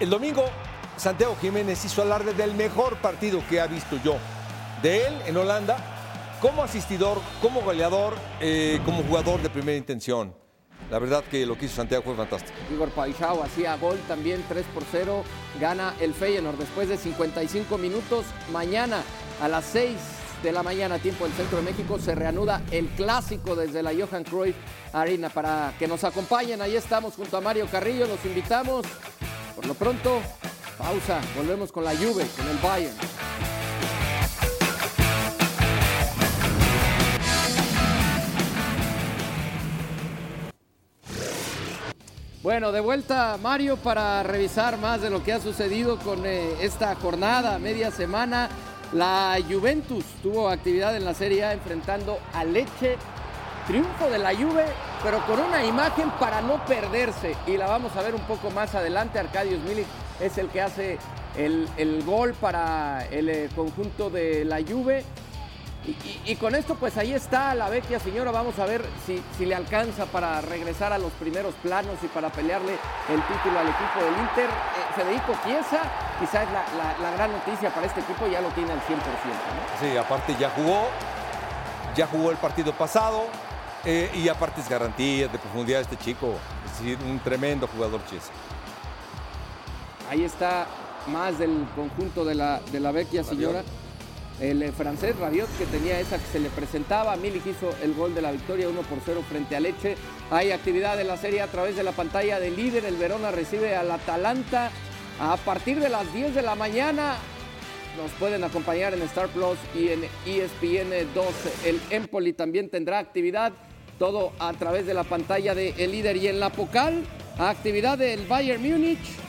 el domingo Santiago Jiménez hizo alarde del mejor partido que ha visto yo. De él en Holanda como asistidor, como goleador, eh, como jugador de primera intención. La verdad que lo que hizo Santiago fue fantástico.
Igor Paixao hacía gol también 3 por 0. Gana el Feyenoord después de 55 minutos. Mañana a las 6 de la mañana, tiempo del Centro de México, se reanuda el clásico desde la Johan Cruyff Arena para que nos acompañen. Ahí estamos junto a Mario Carrillo. Los invitamos. Por lo pronto, pausa. Volvemos con la Juve, con el Bayern. Bueno, de vuelta Mario para revisar más de lo que ha sucedido con eh, esta jornada, media semana. La Juventus tuvo actividad en la Serie A enfrentando a Leche. Triunfo de la Juve, pero con una imagen para no perderse. Y la vamos a ver un poco más adelante. Arcadius Milik es el que hace el, gol para el eh, conjunto de la Juve. Y, con esto, pues ahí está la vecchia señora. Vamos a ver si, si, le alcanza para regresar a los primeros planos y para pelearle el título al equipo del Inter. Eh, Federico Chiesa, quizás es la, gran noticia para este equipo, ya lo tiene al 100%.
Sí, aparte ya jugó, ya jugó el partido pasado eh, y aparte es garantía de profundidad este chico. Es decir, un tremendo jugador Chiesa.
Ahí está más del conjunto de la, de la vecchia señora el eh, francés Rabiot que tenía esa que se le presentaba. Milik hizo el gol de la victoria 1 por 0 frente a Leche. Hay actividad en la serie a través de la pantalla del líder. El Verona recibe al Atalanta a partir de las 10 de la mañana. Nos pueden acompañar en Star Plus y en ESPN 2. El Empoli también tendrá actividad. Todo a través de la pantalla del líder y en la Pocal. Actividad del Bayern Múnich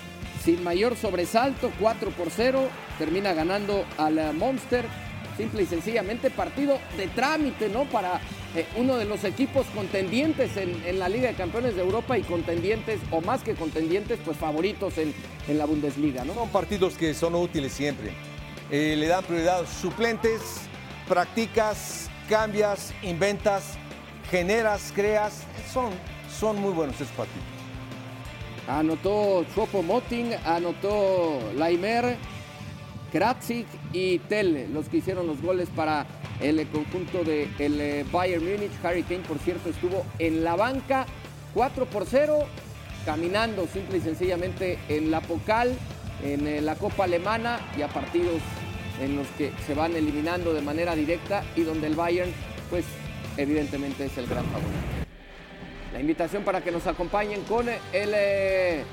sin mayor sobresalto, 4 por 0, termina ganando al Monster. Simple y sencillamente partido de trámite, ¿no? Para eh, uno de los equipos contendientes en, la Liga de Campeones de Europa y contendientes, o más que contendientes, pues favoritos en, en la Bundesliga, ¿no?
Son partidos que son útiles siempre. Eh, le dan prioridad suplentes, practicas, cambias, inventas, generas, creas. Son, son muy buenos esos partidos.
Anotó Chuopo Moting, anotó Laimer, Kratzik y Tel, los que hicieron los goles para el conjunto del de eh, Bayern Múnich. Harry Kane, por cierto, estuvo en la banca 4 por 0, caminando simple y sencillamente en la Pocal, en eh, la Copa Alemana y a partidos en los que se van eliminando de manera directa y donde el Bayern, pues evidentemente es el gran favorito. La invitación para que nos acompañen con el eh,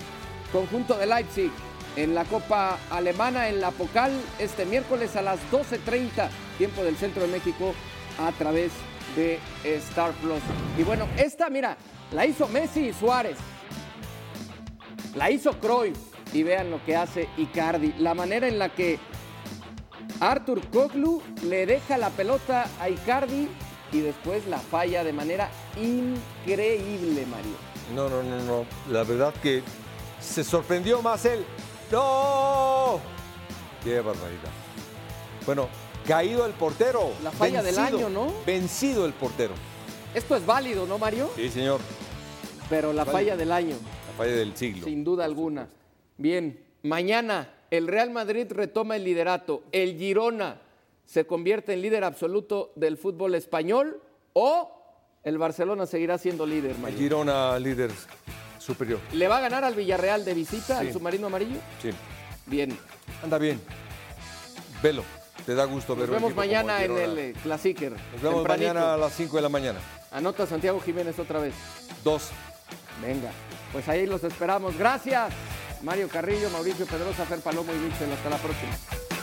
conjunto de Leipzig en la Copa Alemana en la Pocal este miércoles a las 12.30, tiempo del centro de México, a través de Star Plus. Y bueno, esta, mira, la hizo Messi Suárez. La hizo Cruyff. Y vean lo que hace Icardi. La manera en la que Arthur Koglu le deja la pelota a Icardi y después la falla de manera increíble, Mario.
No, no, no, no. La verdad que se sorprendió más él. ¡No! ¡Qué barbaridad! Bueno, caído el portero.
La falla del año, ¿no?
Vencido el portero.
Esto es válido, ¿no, Mario?
Sí, señor.
Pero la falla del año.
La falla del siglo.
Sin duda alguna. Bien, mañana el Real Madrid retoma el liderato. El Girona se convierte en líder absoluto del fútbol español o el Barcelona seguirá siendo líder.
El Girona líder superior.
¿Le va a ganar al Villarreal de visita, al submarino amarillo?
Sí.
Bien.
Anda bien. Velo. Te da gusto verlo.
Nos vemos mañana en el eh, Clasicer.
Nos vemos mañana a las 5 de la mañana.
Anota Santiago Jiménez otra vez.
Dos.
Venga. Pues ahí los esperamos. Gracias. Mario Carrillo, Mauricio Pedrosa, Fer Palomo y Michel. Hasta la próxima.